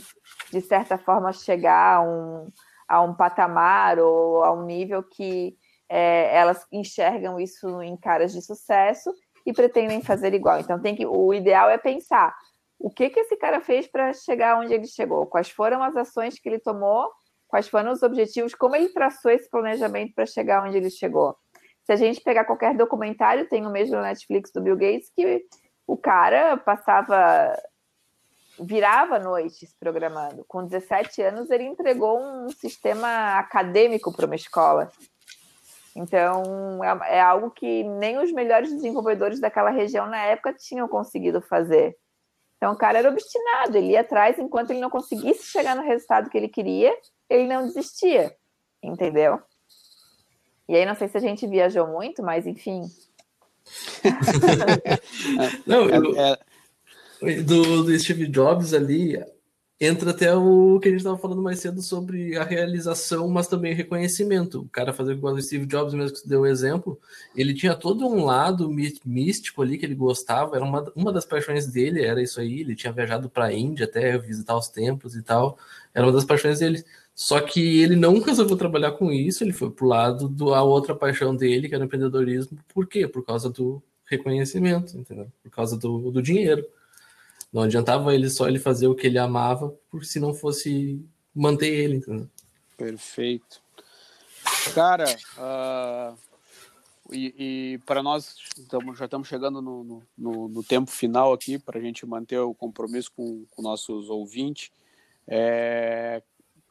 de certa forma, chegar a um, a um patamar ou a um nível que é, elas enxergam isso em caras de sucesso e pretendem fazer igual. Então tem que o ideal é pensar o que que esse cara fez para chegar onde ele chegou, quais foram as ações que ele tomou, quais foram os objetivos, como ele traçou esse planejamento para chegar onde ele chegou. Se a gente pegar qualquer documentário, tem o mesmo Netflix do Bill Gates que o cara passava virava noites programando. Com 17 anos, ele entregou um sistema acadêmico para uma escola. Então, é, é, algo que nem os melhores desenvolvedores daquela região na época tinham conseguido fazer. Então, o cara era obstinado, ele ia atrás enquanto ele não conseguisse chegar no resultado que ele queria, ele não desistia, entendeu? E aí, não sei se a gente viajou muito, mas enfim. [LAUGHS] não, eu, é, é. do, do Steve Jobs ali, entra até o que a gente estava falando mais cedo sobre a realização, mas também reconhecimento. O cara fazer igual o Steve Jobs, mesmo que deu o exemplo, ele tinha todo um lado místico ali que ele gostava, era uma, uma das paixões dele, era isso aí, ele tinha viajado para a Índia até visitar os templos e tal, era uma das paixões dele. Só que ele não resolveu trabalhar com isso, ele foi pro lado da outra paixão dele, que era o empreendedorismo. Por quê? Por causa do reconhecimento, entendeu? Por causa do, do dinheiro. Não adiantava ele só ele fazer o que ele amava, por se não fosse manter ele, entendeu? Perfeito. Cara, uh, e, e para nós tamo, já estamos chegando no, no, no, tempo final aqui para a gente manter o compromisso com, com nossos ouvintes. É,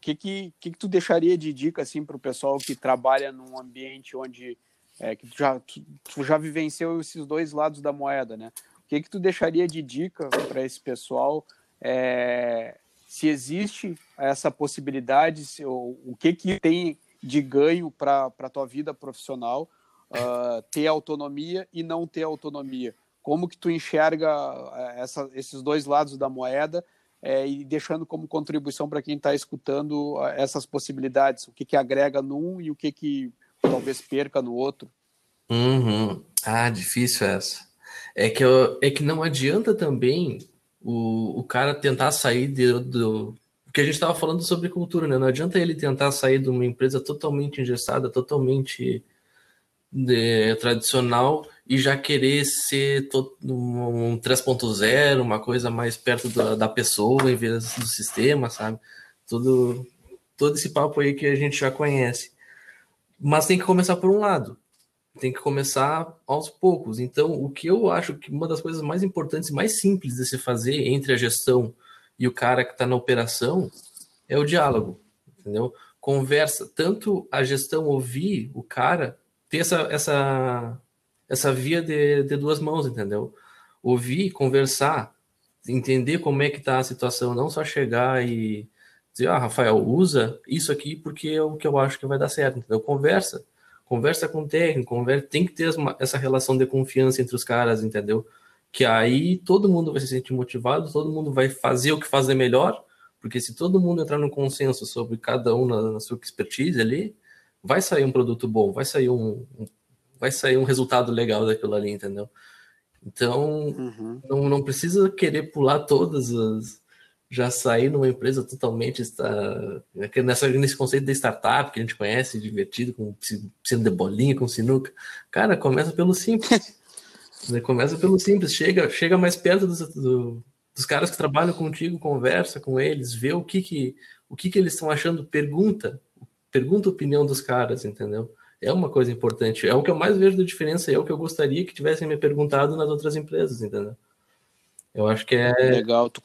que, que, que, que tu deixaria de dica assim para o pessoal que trabalha num ambiente onde é, que tu já, tu, tu já vivenciou esses dois lados da moeda, né? O que, que tu deixaria de dica para esse pessoal? É, se existe essa possibilidade, se, o, o que, que tem de ganho para a tua vida profissional uh, ter autonomia e não ter autonomia? Como que tu enxerga é, essa, esses dois lados da moeda é, e deixando como contribuição para quem está escutando uh, essas possibilidades? O que, que agrega num e o que, que talvez perca no outro? Uhum. Ah, difícil essa. É que, é que não adianta também o, o cara tentar sair de, do. Porque a gente estava falando sobre cultura, né? Não adianta ele tentar sair de uma empresa totalmente engessada, totalmente de, tradicional e já querer ser to, um 3.0, uma coisa mais perto da, da pessoa em vez do sistema, sabe? Tudo, todo esse papo aí que a gente já conhece. Mas tem que começar por um lado tem que começar aos poucos. Então, o que eu acho que uma das coisas mais importantes, mais simples de se fazer entre a gestão e o cara que está na operação é o diálogo, entendeu? Conversa, tanto a gestão ouvir o cara, ter essa, essa, essa via de, de duas mãos, entendeu? Ouvir, conversar, entender como é que está a situação, não só chegar e dizer, ah, Rafael, usa isso aqui porque é o que eu acho que vai dar certo, entendeu? Conversa conversa com o técnico, conversa, tem que ter essa relação de confiança entre os caras, entendeu? Que aí todo mundo vai se sentir motivado, todo mundo vai fazer o que fazer melhor, porque se todo mundo entrar no consenso sobre cada um na, na sua expertise ali, vai sair um produto bom, vai sair um, um vai sair um resultado legal daquilo ali, entendeu? Então, uhum. não, não precisa querer pular todas as, já sair numa empresa totalmente está nessa nesse conceito de startup que a gente conhece, divertido, com piscina de bolinha, com sinuca. Cara, começa pelo simples. [LAUGHS] Né, começa pelo simples, chega, chega mais perto dos, do, dos caras que trabalham contigo, conversa com eles, vê o que que o que que eles estão achando, pergunta, pergunta a opinião dos caras, entendeu? É uma coisa importante, é o que eu mais vejo da diferença, é o que eu gostaria que tivessem me perguntado nas outras empresas, entendeu? Eu acho que é legal. Tu,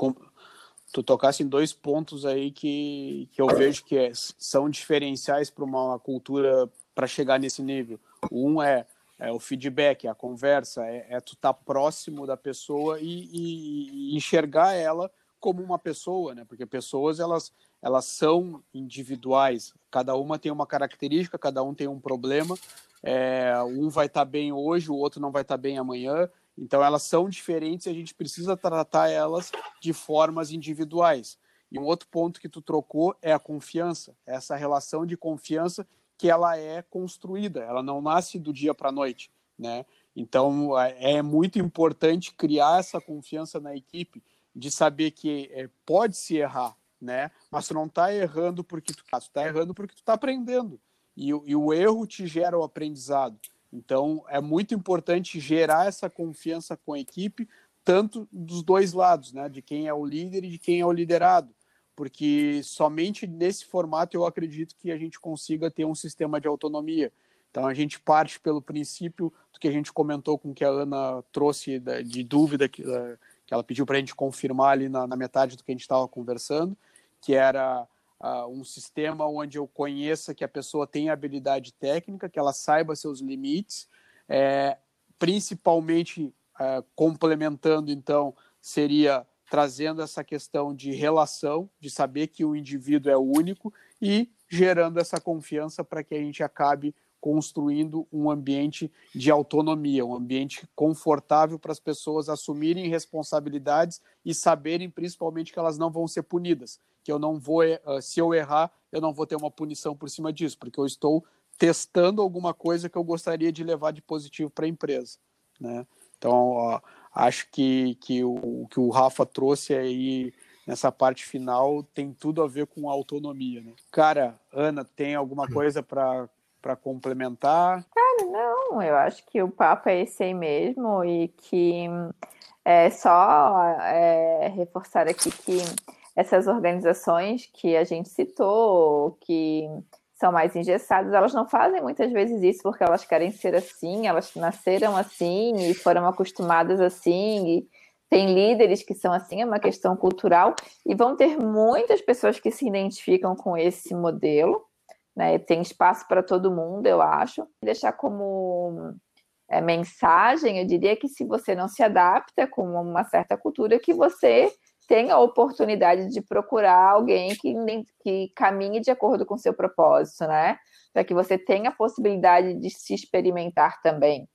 tu tocasse em dois pontos aí que, que eu vejo que é, são diferenciais para uma cultura para chegar nesse nível. Um é, é, o feedback, a conversa, é, é tu estar tá próximo da pessoa e, e, e, enxergar ela como uma pessoa, né? Porque pessoas elas elas são individuais, cada uma tem uma característica, cada um tem um problema. É, um vai estar tá bem hoje, o outro não vai estar tá bem amanhã. Então, elas são diferentes e a gente precisa tratar elas de formas individuais. E um outro ponto que tu trocou é a confiança, essa relação de confiança que ela é construída, ela não nasce do dia para a noite, né? Então, é, muito importante criar essa confiança na equipe, de saber que é, pode se errar, né? Mas tu não está errando porque tu está errando porque tu está aprendendo. E, e o erro te gera o aprendizado. Então, é muito importante gerar essa confiança com a equipe, tanto dos dois lados, né? De quem é o líder e de quem é o liderado. Porque somente nesse formato eu acredito que a gente consiga ter um sistema de autonomia. Então, a gente parte pelo princípio do que a gente comentou com que a Ana trouxe de dúvida que, eh, ela pediu para a gente confirmar ali na, na metade do que a gente estava conversando, que era uh, um sistema onde eu conheça que a pessoa tem habilidade técnica, que ela saiba seus limites, é, principalmente uh, complementando, então, seria trazendo essa questão de relação, de saber que o indivíduo é único e gerando essa confiança para que a gente acabe construindo um ambiente de autonomia, um ambiente confortável para as pessoas assumirem responsabilidades e saberem principalmente que elas não vão ser punidas, que eu não vou, eh, se eu errar, eu não vou ter uma punição por cima disso, porque eu estou testando alguma coisa que eu gostaria de levar de positivo para a empresa, né? Então, ó, acho que, que o que o Rafa trouxe aí nessa parte final tem tudo a ver com autonomia, né? Cara, Ana, tem alguma hum. coisa para para complementar? Cara, não, eu acho que o papo é esse aí mesmo e que é só é, reforçar aqui que essas organizações que a gente citou, que são mais engessadas, elas não fazem muitas vezes isso porque elas querem ser assim, elas nasceram assim e foram acostumadas assim, e tem líderes que são assim, é uma questão cultural, e vão ter muitas pessoas que se identificam com esse modelo, né? Tem espaço para todo mundo, eu acho. Deixar como é, mensagem, eu diria que se você não se adapta com uma certa cultura, que você tenha a oportunidade de procurar alguém que, que caminhe de acordo com seu propósito, né? Para que você tenha a possibilidade de se experimentar também.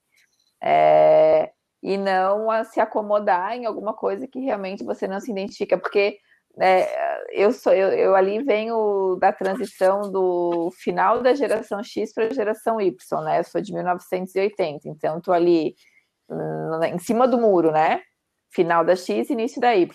É, e não se acomodar em alguma coisa que realmente você não se identifica, porque é, eu sou eu, eu, ali venho da transição do final da geração X para a geração Y, né? Eu sou de 1980, então estou ali hum, em cima do muro, né? Final da X, início da Y.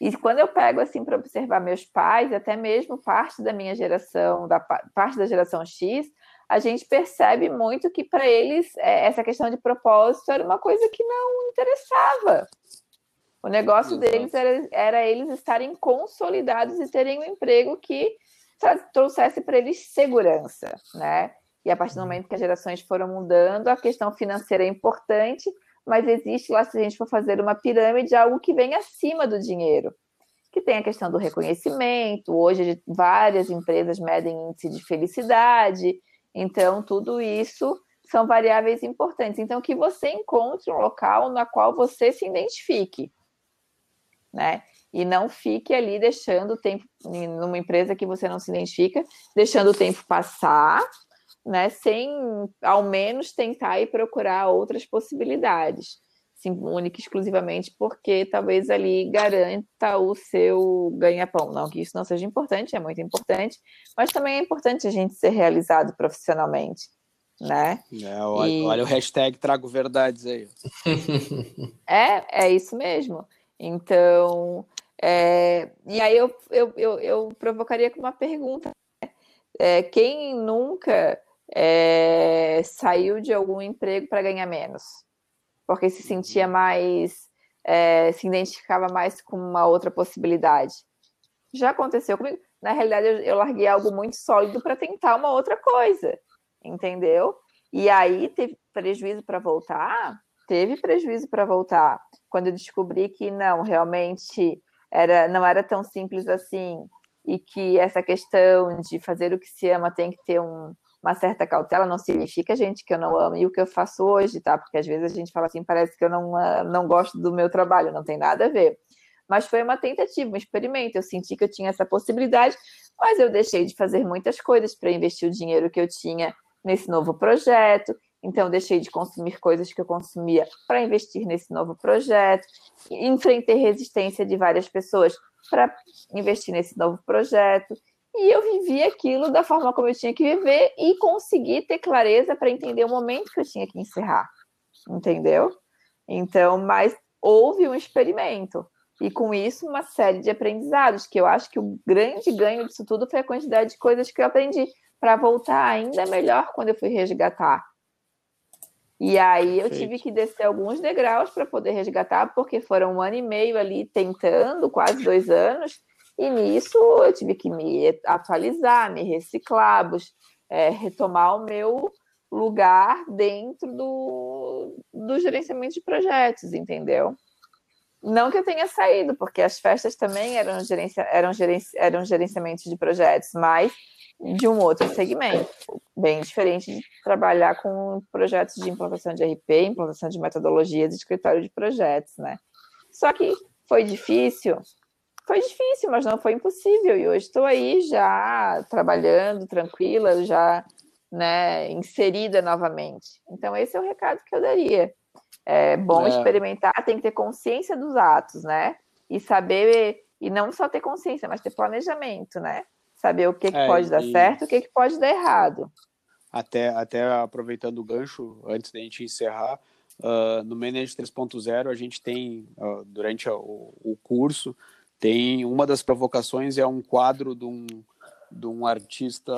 E quando eu pego assim para observar meus pais, até mesmo parte da minha geração, da parte da geração X, a gente percebe muito que para eles é, essa questão de propósito era uma coisa que não interessava. O negócio Exato. deles era, era eles estarem consolidados e terem um emprego que trouxesse para eles segurança, né? E a partir do uhum. momento que as gerações foram mudando, a questão financeira é importante, mas existe lá, se a gente for fazer uma pirâmide, algo que vem acima do dinheiro, que tem a questão do reconhecimento. Hoje, várias empresas medem índice de felicidade, então, tudo isso são variáveis importantes. Então, que você encontre um local na qual você se identifique né? E não fique ali deixando o tempo numa empresa que você não se identifica, deixando o tempo passar, né? Sem ao menos tentar ir procurar outras possibilidades. Sim, única e exclusivamente porque talvez ali garanta o seu ganha-pão. Não que isso não seja importante, é muito importante, mas também é importante a gente ser realizado profissionalmente, né? É, olha, e... olha o hashtag trago verdades aí. [LAUGHS] é, é isso mesmo. Então, é, e aí eu, eu, eu, eu, provocaria com uma pergunta. Né? É, quem nunca é, saiu de algum emprego para ganhar menos? Porque se sentia mais, é, se identificava mais com uma outra possibilidade. Já aconteceu comigo. Na realidade, eu, eu larguei algo muito sólido para tentar uma outra coisa, entendeu? E aí teve prejuízo para voltar? Teve prejuízo para voltar quando eu descobri que não, realmente era, não era tão simples assim, e que essa questão de fazer o que se ama tem que ter um, uma certa cautela, não significa, gente, que eu não amo e o que eu faço hoje, tá? Porque às vezes a gente fala assim, parece que eu não, ah, não gosto do meu trabalho, não tem nada a ver. Mas foi uma tentativa, um experimento. Eu senti que eu tinha essa possibilidade, mas eu deixei de fazer muitas coisas para investir o dinheiro que eu tinha nesse novo projeto. Então, deixei de consumir coisas que eu consumia para investir nesse novo projeto. Enfrentei resistência de várias pessoas para investir nesse novo projeto. E eu vivi aquilo da forma como eu tinha que viver e consegui ter clareza para entender o momento que eu tinha que encerrar. Entendeu? Então, mas houve um experimento. E com isso, uma série de aprendizados, que eu acho que o grande ganho disso tudo foi a quantidade de coisas que eu aprendi para voltar ainda melhor quando eu fui resgatar. E aí eu tive que descer alguns degraus para poder resgatar, porque foram um ano e meio ali tentando, quase dois anos, e nisso eu tive que me atualizar, me reciclar, é, retomar o meu lugar dentro do, do gerenciamento de projetos, entendeu? Não que eu tenha saído, porque as festas também eram, gerencia, eram, gerenci, eram gerenciamentos de projetos, mas de um outro segmento, bem diferente de trabalhar com projetos de implantação de RP, implantação de metodologias de escritório de projetos, né? Só que foi difícil, foi difícil, mas não foi impossível. E hoje estou aí já trabalhando, tranquila, já né, inserida novamente. Então, esse é o recado que eu daria. É bom é. experimentar, tem que ter consciência dos atos, né? E saber, e não só ter consciência, mas ter planejamento, né? Saber o que, que é, pode dar certo, o que, que pode dar errado. Até, até aproveitando o gancho, antes da gente encerrar, uh, no Manage 3.0 a gente tem, uh, durante o, o curso, tem uma das provocações é um quadro de um, de um artista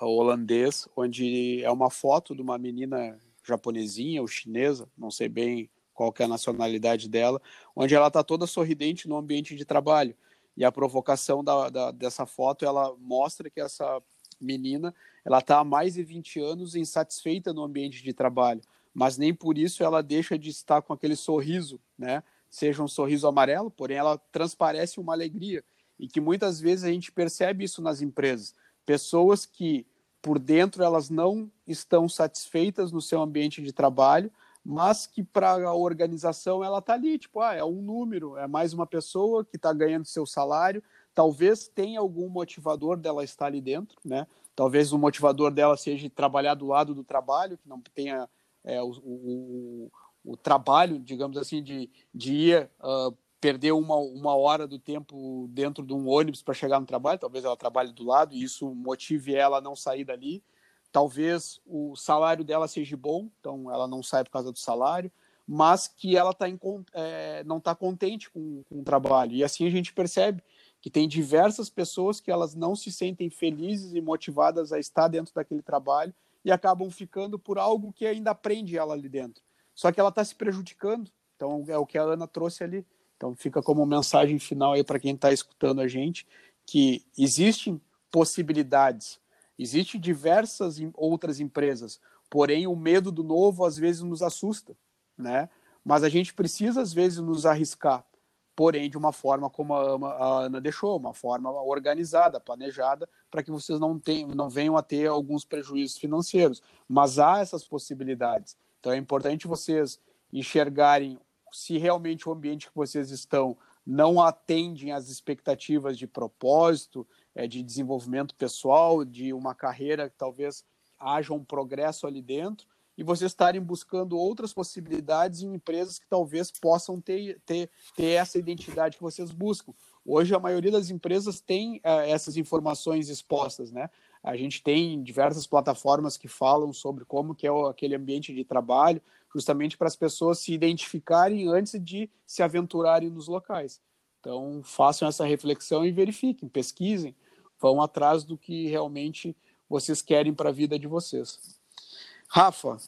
holandês, onde é uma foto de uma menina japonesinha ou chinesa, não sei bem qual é a nacionalidade dela, onde ela está toda sorridente no ambiente de trabalho. E a provocação da, da, dessa foto, ela mostra que essa menina, ela está há mais de 20 anos insatisfeita no ambiente de trabalho, mas nem por isso ela deixa de estar com aquele sorriso, né? Seja um sorriso amarelo, porém ela transparece uma alegria e que muitas vezes a gente percebe isso nas empresas. Pessoas que por dentro elas não estão satisfeitas no seu ambiente de trabalho, mas que para a organização ela está ali, tipo, ah, é um número, é mais uma pessoa que está ganhando seu salário, talvez tenha algum motivador dela estar ali dentro, né? Talvez o motivador dela seja trabalhar do lado do trabalho, que não tenha é, o, o, o, trabalho, digamos assim, de, de ir uh, perder uma, uma hora do tempo dentro de um ônibus para chegar no trabalho, talvez ela trabalhe do lado e isso motive ela a não sair dali. Talvez o salário dela seja bom, então ela não sai por causa do salário, mas que ela tá em, é, não está contente com, com o trabalho. E assim a gente percebe que tem diversas pessoas que elas não se sentem felizes e motivadas a estar dentro daquele trabalho e acabam ficando por algo que ainda prende ela ali dentro. Só que ela está se prejudicando. Então é o que a Ana trouxe ali então fica como mensagem final aí para quem está escutando a gente que existem possibilidades, existem diversas outras empresas, porém o medo do novo às vezes nos assusta, né? Mas a gente precisa às vezes nos arriscar, porém de uma forma como a Ana deixou, uma forma organizada, planejada, para que vocês não tenham, não venham a ter alguns prejuízos financeiros. Mas há essas possibilidades. Então é importante vocês enxergarem se realmente o ambiente que vocês estão não atendem às expectativas de propósito, é, de desenvolvimento pessoal, de uma carreira que talvez haja um progresso ali dentro, e vocês estarem buscando outras possibilidades em empresas que talvez possam ter, ter, ter essa identidade que vocês buscam. Hoje, a maioria das empresas tem é, essas informações expostas, né? A gente tem diversas plataformas que falam sobre como que é aquele ambiente de trabalho, justamente para as pessoas se identificarem antes de se aventurarem nos locais. Então, façam essa reflexão e verifiquem, pesquisem, vão atrás do que realmente vocês querem para a vida de vocês. Rafa,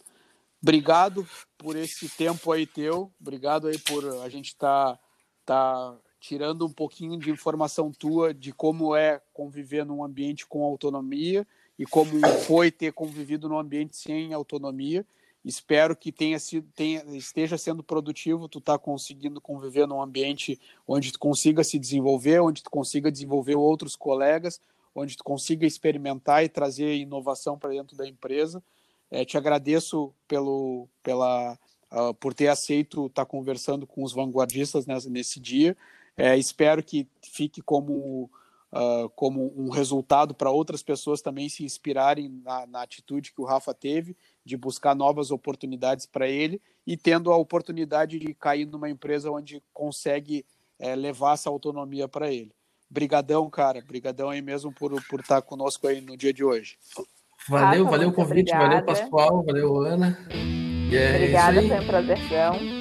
obrigado por esse tempo aí teu, obrigado aí por a gente estar tá, tá tirando um pouquinho de informação tua de como é conviver num ambiente com autonomia e como foi ter convivido num ambiente sem autonomia. Espero que tenha sido, tenha, esteja sendo produtivo, tu está conseguindo conviver num ambiente onde tu consiga se desenvolver, onde tu consiga desenvolver outros colegas, onde tu consiga experimentar e trazer inovação para dentro da empresa. É, te agradeço pelo, pela, uh, por ter aceito estar tá conversando com os vanguardistas nessa, nesse dia. É, espero que fique como uh, como um resultado para outras pessoas também se inspirarem na, na, atitude que o Rafa teve de buscar novas oportunidades para ele e tendo a oportunidade de cair numa empresa onde consegue é, levar essa autonomia para ele. Brigadão, cara. Brigadão aí mesmo por, por estar conosco aí no dia de hoje. Valeu, Rafa, valeu o convite, obrigada. valeu Pascoal, valeu Ana. É obrigada, foi um prazerzão.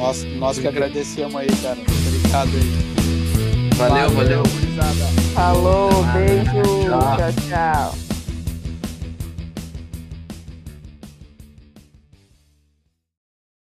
Nós, nós que agradecemos aí, cara. Obrigado aí. Valeu, valeu. gurizada. Falou, beijo, Tchau. tchau. tchau.